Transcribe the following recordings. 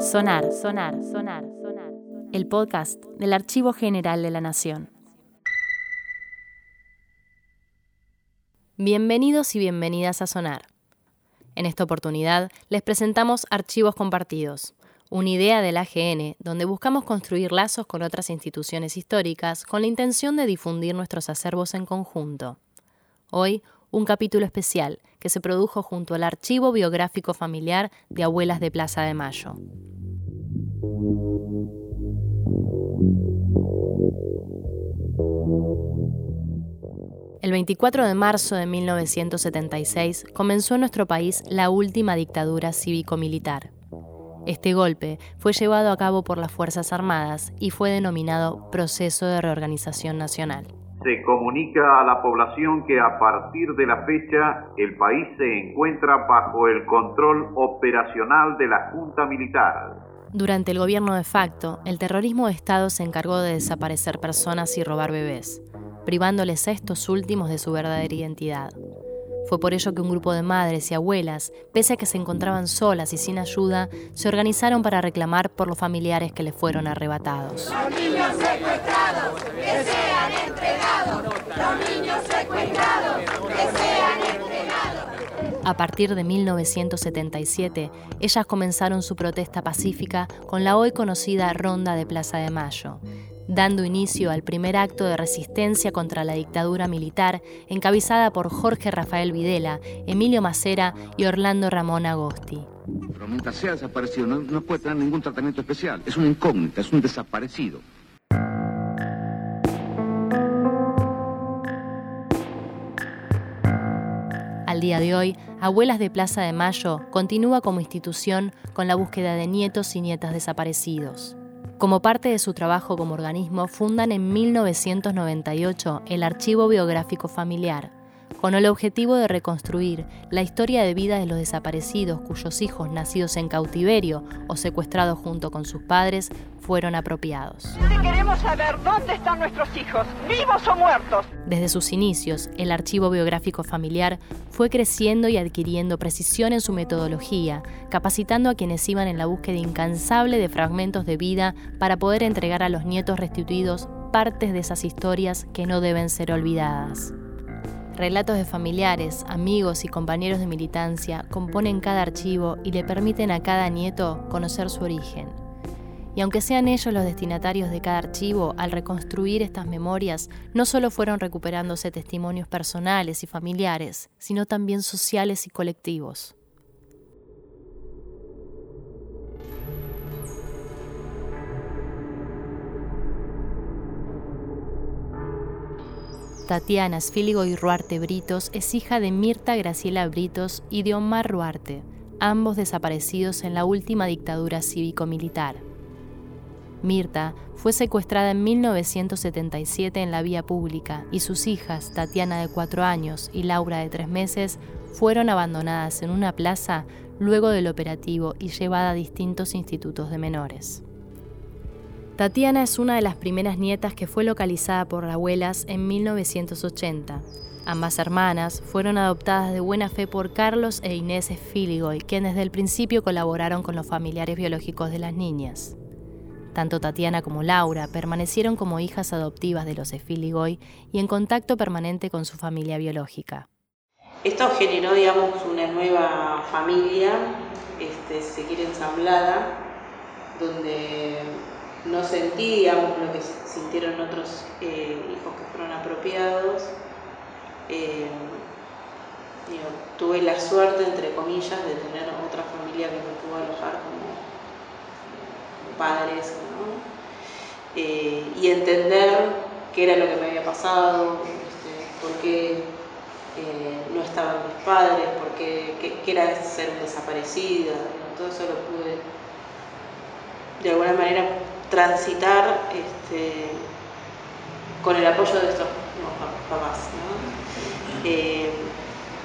Sonar, sonar, sonar, sonar. El podcast del Archivo General de la Nación. Bienvenidos y bienvenidas a Sonar. En esta oportunidad les presentamos Archivos Compartidos, una idea del AGN donde buscamos construir lazos con otras instituciones históricas con la intención de difundir nuestros acervos en conjunto. Hoy, un capítulo especial que se produjo junto al Archivo Biográfico Familiar de Abuelas de Plaza de Mayo. El 24 de marzo de 1976 comenzó en nuestro país la última dictadura cívico-militar. Este golpe fue llevado a cabo por las Fuerzas Armadas y fue denominado Proceso de Reorganización Nacional. Se comunica a la población que a partir de la fecha el país se encuentra bajo el control operacional de la Junta Militar. Durante el gobierno de facto, el terrorismo de Estado se encargó de desaparecer personas y robar bebés privándoles a estos últimos de su verdadera identidad. Fue por ello que un grupo de madres y abuelas, pese a que se encontraban solas y sin ayuda, se organizaron para reclamar por los familiares que les fueron arrebatados. Los niños secuestrados, que sean entregados. Los niños secuestrados, que sean entregados. A partir de 1977, ellas comenzaron su protesta pacífica con la hoy conocida Ronda de Plaza de Mayo, dando inicio al primer acto de resistencia contra la dictadura militar encabezada por Jorge Rafael Videla, Emilio Macera y Orlando Ramón Agosti. Pero mientras sea desaparecido no, puede tener ningún tratamiento especial, es un incógnita, es un desaparecido. Al día de hoy, Abuelas de Plaza de Mayo continúa como institución con la búsqueda de nietos y nietas desaparecidos. Como parte de su trabajo como organismo, fundan en 1998 el Archivo Biográfico Familiar, con el objetivo de reconstruir la historia de vida de los desaparecidos cuyos hijos nacidos en cautiverio o secuestrados junto con sus padres fueron apropiados. Queremos saber dónde están nuestros hijos, vivos o muertos. Desde sus inicios, el archivo biográfico familiar fue creciendo y adquiriendo precisión en su metodología, capacitando a quienes iban en la búsqueda incansable de fragmentos de vida para poder entregar a los nietos restituidos partes de esas historias que no deben ser olvidadas. Relatos de familiares, amigos y compañeros de militancia componen cada archivo y le permiten a cada nieto conocer su origen. Y aunque sean ellos los destinatarios de cada archivo, al reconstruir estas memorias, no solo fueron recuperándose testimonios personales y familiares, sino también sociales y colectivos. Tatiana y Ruarte Britos es hija de Mirta Graciela Britos y de Omar Ruarte, ambos desaparecidos en la última dictadura cívico-militar. Mirta fue secuestrada en 1977 en la vía pública y sus hijas, Tatiana de cuatro años y Laura de tres meses, fueron abandonadas en una plaza luego del operativo y llevadas a distintos institutos de menores. Tatiana es una de las primeras nietas que fue localizada por abuelas en 1980. Ambas hermanas fueron adoptadas de buena fe por Carlos e Inés Filigoy, quienes desde el principio colaboraron con los familiares biológicos de las niñas. Tanto Tatiana como Laura permanecieron como hijas adoptivas de los Filigoy y en contacto permanente con su familia biológica. Esto generó, digamos, una nueva familia, este, se quiere ensamblada, donde no sentí lo que sintieron otros eh, hijos que fueron apropiados. Eh, tuve la suerte, entre comillas, de tener otra familia que me pudo alojar como, padres, eh, y entender qué era lo que me había pasado, este, por qué no estaban mis padres, por qué, qué, era ser un desaparecido, todo eso lo pude de alguna manera transitar este, con el apoyo de estos papás. Eh,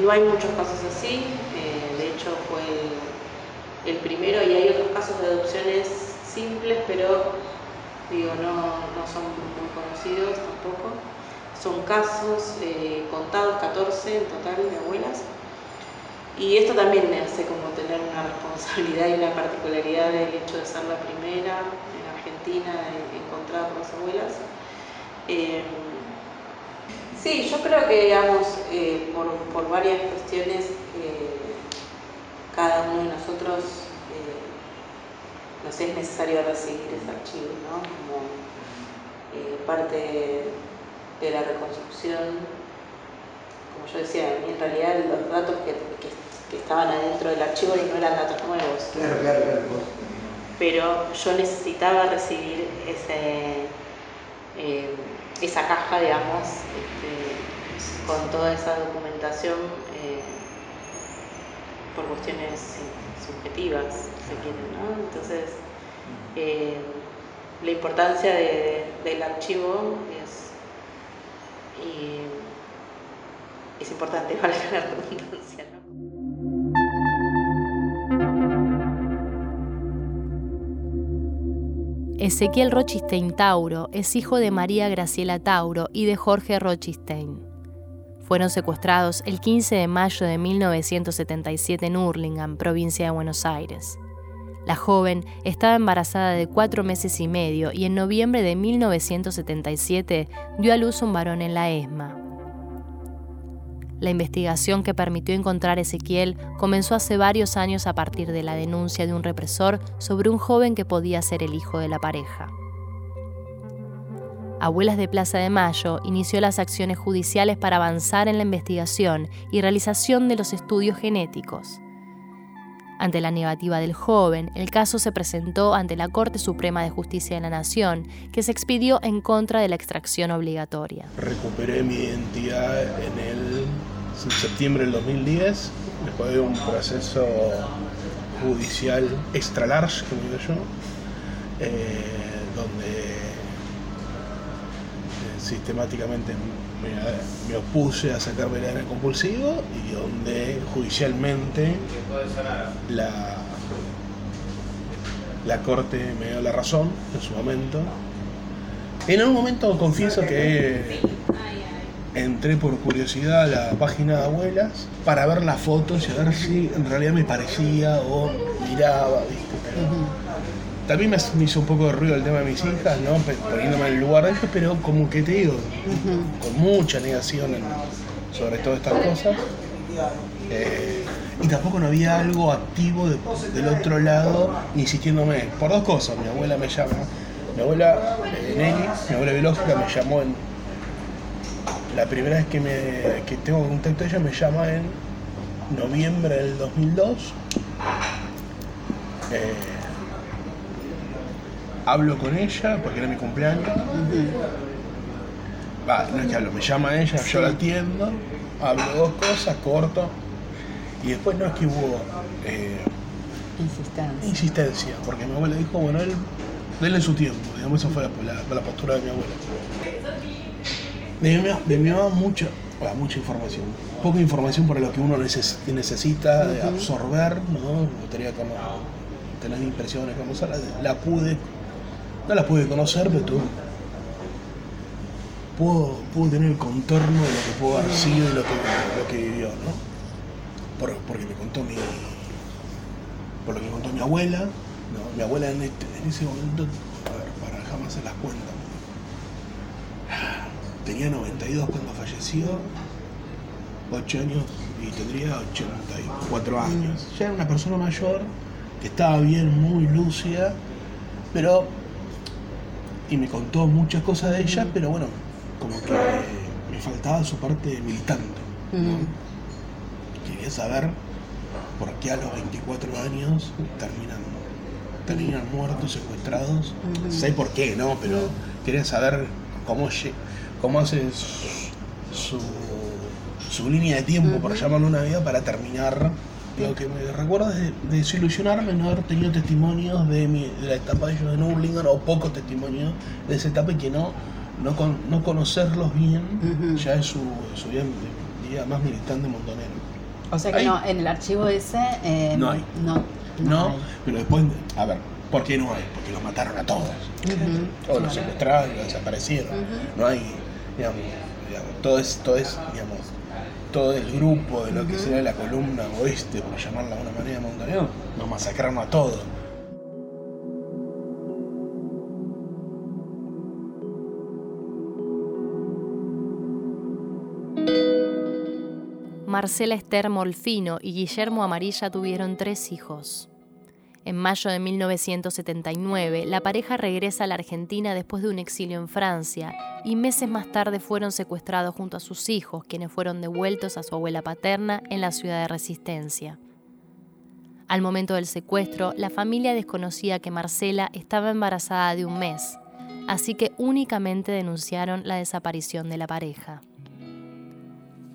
¿no? hay muchos casos así, eh, de hecho fue el, primero y hay otros casos de adopciones simples, pero digo, no, son muy conocidos tampoco. Son casos eh, contados, 14 en total de abuelas, Y esto también me hace como tener una responsabilidad y una particularidad del hecho de ser la primera en Argentina encontrada por las abuelas. Eh, sí, yo creo que, digamos, eh, por, por, varias cuestiones, cada uno de nosotros nos es necesario recibir ese archivo, ¿no? Como parte de la reconstrucción como yo decía, en realidad los datos que, que estaban adentro del archivo no eran datos nuevos. Claro, claro, claro. Pero yo necesitaba recibir ese, eh, esa caja, digamos, este, con toda esa documentación eh, por cuestiones subjetivas, se quiere, ¿no? Entonces, eh, la importancia del archivo es, es importante, para la redundancia. Ezequiel Rochistein Tauro es hijo de María Graciela Tauro y de Jorge Rochistein. Fueron secuestrados el 15 de mayo de 1977 en Hurlingham, provincia de Buenos Aires. La joven estaba embarazada de cuatro meses y medio y en noviembre de 1977 dio a luz un varón en la ESMA. La investigación que permitió encontrar a Ezequiel comenzó hace varios años a partir de la denuncia de un represor sobre un joven que podía ser el hijo de la pareja. Abuelas de Plaza de Mayo inició las acciones judiciales para avanzar en la investigación y realización de los estudios genéticos. Ante la negativa del joven, el caso se presentó ante la Corte Suprema de Justicia de la Nación, que se expidió en contra de la extracción obligatoria. Recuperé mi identidad en el septiembre del 2010, después de un proceso judicial extra large, como digo yo, eh, donde sistemáticamente me, opuse a sacarme el compulsivo y donde judicialmente la, la corte me dio la razón en su momento. En un momento confieso que entré por curiosidad a la página de abuelas para ver las fotos y a ver si en realidad me parecía o miraba, también me, hizo un poco de ruido el tema de mis hijas, ¿no? Poniéndome en el lugar de ellos, pero como que te digo, con mucha negación sobre todas estas cosas. Eh, y tampoco no había algo activo del otro lado insistiéndome. Por dos cosas, mi abuela me llama, mi abuela eh, Nelly, mi abuela biológica me llamó en. La primera vez que, me, que tengo contacto ella me llama en noviembre del 2002 hablo con ella porque era mi cumpleaños. Va, no es que hablo, me llama ella, yo la atiendo, hablo dos cosas, corto. Y después no es que hubo eh, insistencia. insistencia, porque mi abuela dijo, bueno, él, denle su tiempo, digamos, esa fue la, postura de mi abuela. Me, me, mucha, mucha información, poca información para lo que uno necesita absorber, ¿no? Me gustaría como tener impresiones, como la, la pude no la pude conocer, pero tú, puedo, tener el contorno de lo que pudo haber sido y lo que, lo que vivió, ¿no? Por, porque me contó mi. Por lo que contó mi abuela, ¿no? Mi abuela en, este, en ese momento, a ver, para jamás se las cuenta. Tenía 92 cuando falleció, 8 años y tendría 84 años. Ya era una persona mayor que estaba bien, muy lúcida, pero y me contó muchas cosas de ella, pero bueno, como que me faltaba su parte militante. Quería saber por qué a los 24 años terminan, terminan muertos, secuestrados. Sé por qué, ¿no? Pero quería saber cómo, cómo hace su, su, línea de tiempo, por llamarlo una vida, para terminar lo que me recuerda es de, desilusionarme no haber tenido testimonios de, mi, de la etapa de ellos de Nurlingan o pocos testimonios de esa etapa y que no, no, conocerlos bien ya es su, su día, más militante montonero. O sea que no, en el archivo ese eh, no hay. No, no, pero después, a ver, ¿por qué no hay? Porque los mataron a todos. O los secuestraron, los desaparecieron. No hay, digamos, todo es, todo es, digamos, resto del grupo de lo que sería la columna oeste, por llamarla de una manera, Montañón, nos masacraron a todos. Marcela Esther Molfino y Guillermo Amarilla tuvieron tres hijos. En mayo de 1979, la pareja regresa a la Argentina después de un exilio en Francia y meses más tarde fueron secuestrados junto a sus hijos, quienes fueron devueltos a su abuela paterna en la ciudad de Resistencia. Al momento del secuestro, la familia desconocía que Marcela estaba embarazada de un mes, así que únicamente denunciaron la desaparición de la pareja.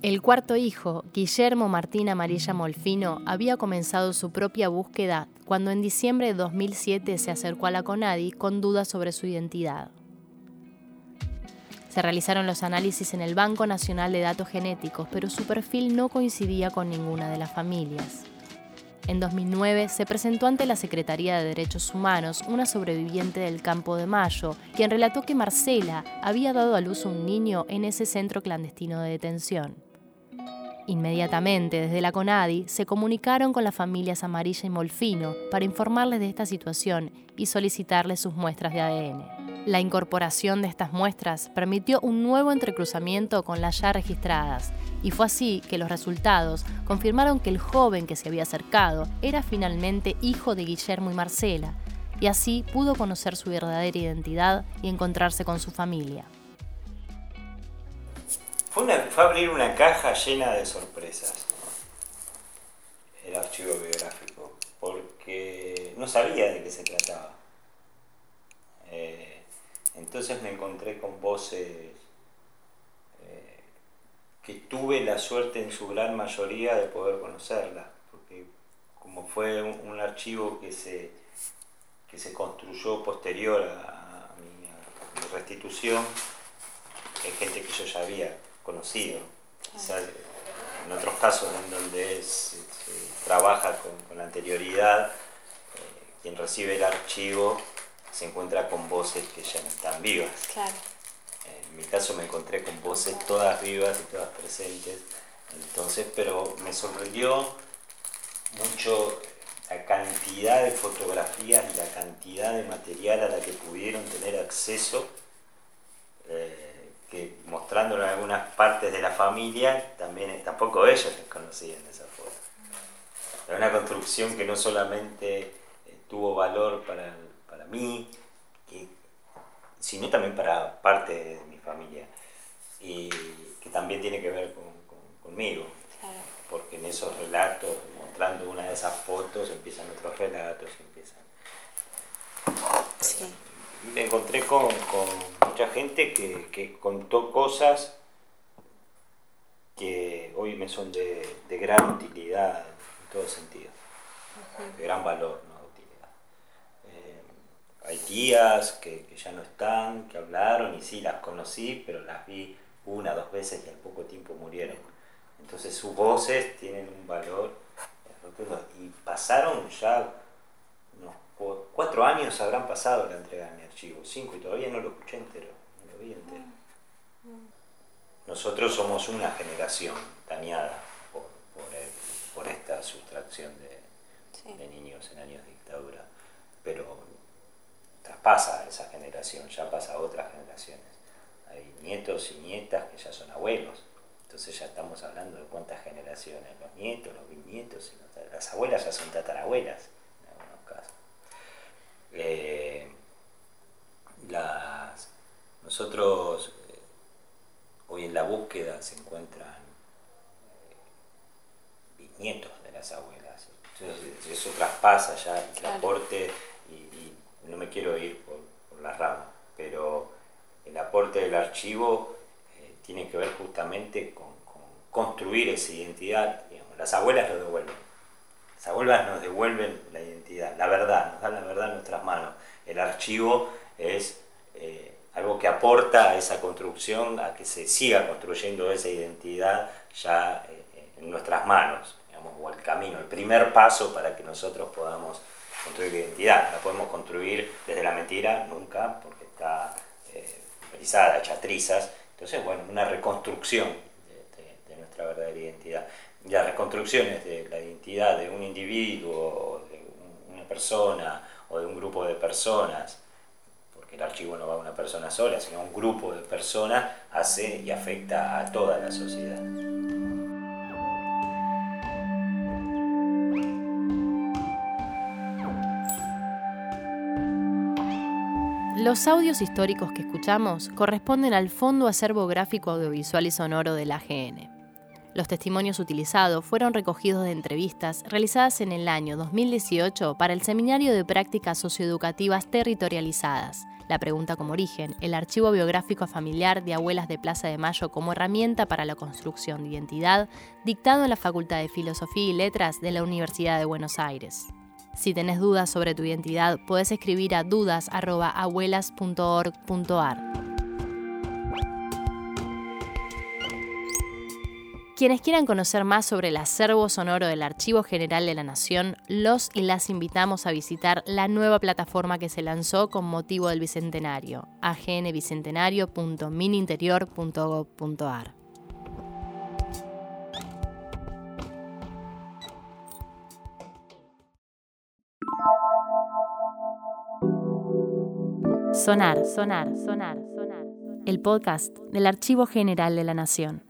El cuarto hijo, Guillermo Martín Amarilla Molfino, había comenzado su propia búsqueda cuando en diciembre de 2007 se acercó a la CONADI con dudas sobre su identidad. Se realizaron los análisis en el Banco Nacional de Datos Genéticos, pero su perfil no coincidía con ninguna de las familias. En 2009 se presentó ante la Secretaría de Derechos Humanos una sobreviviente del Campo de Mayo, quien relató que Marcela había dado a luz un niño en ese centro clandestino de detención. Inmediatamente, desde la CONADI, se comunicaron con las familias Amarilla y Molfino para informarles de esta situación y solicitarles sus muestras de ADN. La incorporación de estas muestras permitió un nuevo entrecruzamiento con las ya registradas, y fue así que los resultados confirmaron que el joven que se había acercado era finalmente hijo de Guillermo y Marcela, y así pudo conocer su verdadera identidad y encontrarse con su familia. Fue, abrir una caja llena de sorpresas, el archivo biográfico, porque no sabía de qué se trataba. Eh, entonces me encontré con voces eh, que tuve la suerte en su gran mayoría de poder conocerla, porque como fue un, archivo que se, que se construyó posterior a, a mi restitución, hay gente que yo ya había conocido. en otros casos en donde se, trabaja con, la anterioridad, eh, quien recibe el archivo se encuentra con voces que ya no están vivas. En mi caso me encontré con voces todas vivas y todas presentes. Entonces, pero me sorprendió mucho la cantidad de fotografías y la cantidad de material a la que pudieron tener acceso. Mostrándolo en algunas partes de la familia, también tampoco ellos conocían esa forma. Era una construcción que no solamente eh, tuvo valor para, para mí, sino también para parte de mi familia, y que también tiene que ver con, conmigo, porque en esos relatos, mostrando una de esas fotos, empiezan otros relatos, empiezan... Me encontré con, mucha gente que, contó cosas que hoy me son de, gran utilidad en todo sentido, de gran valor, ¿no? utilidad. Eh, hay tías que, ya no están, que hablaron y sí las conocí, pero las vi una, dos veces y al poco tiempo murieron. Entonces sus voces tienen un valor y pasaron ya cuatro años habrán pasado la entrega de mi archivo, cinco, y todavía no lo escuché entero, no lo vi entero. Nosotros somos una generación dañada por, esta sustracción de, niños en años de dictadura, pero traspasa esa generación, ya pasa a otras generaciones. Hay nietos y nietas que ya son abuelos, entonces ya estamos hablando de cuántas generaciones, los nietos, los bisnietos, las abuelas ya son tatarabuelas eh, las, nosotros eh, hoy en la búsqueda se encuentran eh, nietos de las abuelas. eso traspasa ya el aporte, y, no me quiero ir por, la rama, pero el aporte del archivo tiene que ver justamente con, construir esa identidad. Las abuelas lo devuelven las abuelas nos devuelven la identidad, la verdad, nos dan la verdad en nuestras manos. El archivo es eh, algo que aporta a esa construcción, a que se siga construyendo esa identidad ya eh, en nuestras manos, digamos, o el camino, el primer paso para que nosotros podamos construir identidad. La podemos construir desde la mentira, nunca, porque está eh, hecha trizas. Entonces, bueno, una reconstrucción de, nuestra verdad. verdadera identidad. Las reconstrucciones de la identidad de un individuo, de una persona o de un grupo de personas, porque el archivo no va a una persona sola, sino a un grupo de personas, hace y afecta a toda la sociedad. Los audios históricos que escuchamos corresponden al Fondo Acervo Gráfico Audiovisual y Sonoro de la AGN. Los testimonios utilizados fueron recogidos de entrevistas realizadas en el año 2018 para el Seminario de Prácticas Socioeducativas Territorializadas. La pregunta como origen, el archivo biográfico familiar de Abuelas de Plaza de Mayo como herramienta para la construcción de identidad, dictado en la Facultad de Filosofía y Letras de la Universidad de Buenos Aires. Si tenés dudas sobre tu identidad, puedes escribir a dudas.abuelas.org.ar. Quienes quieran conocer más sobre el acervo sonoro del Archivo General de la Nación, los y las invitamos a visitar la nueva plataforma que se lanzó con motivo del Bicentenario, agnbicentenario.mininterior.gov.ar. Sonar, sonar, sonar, sonar. El podcast del Archivo General de la Nación.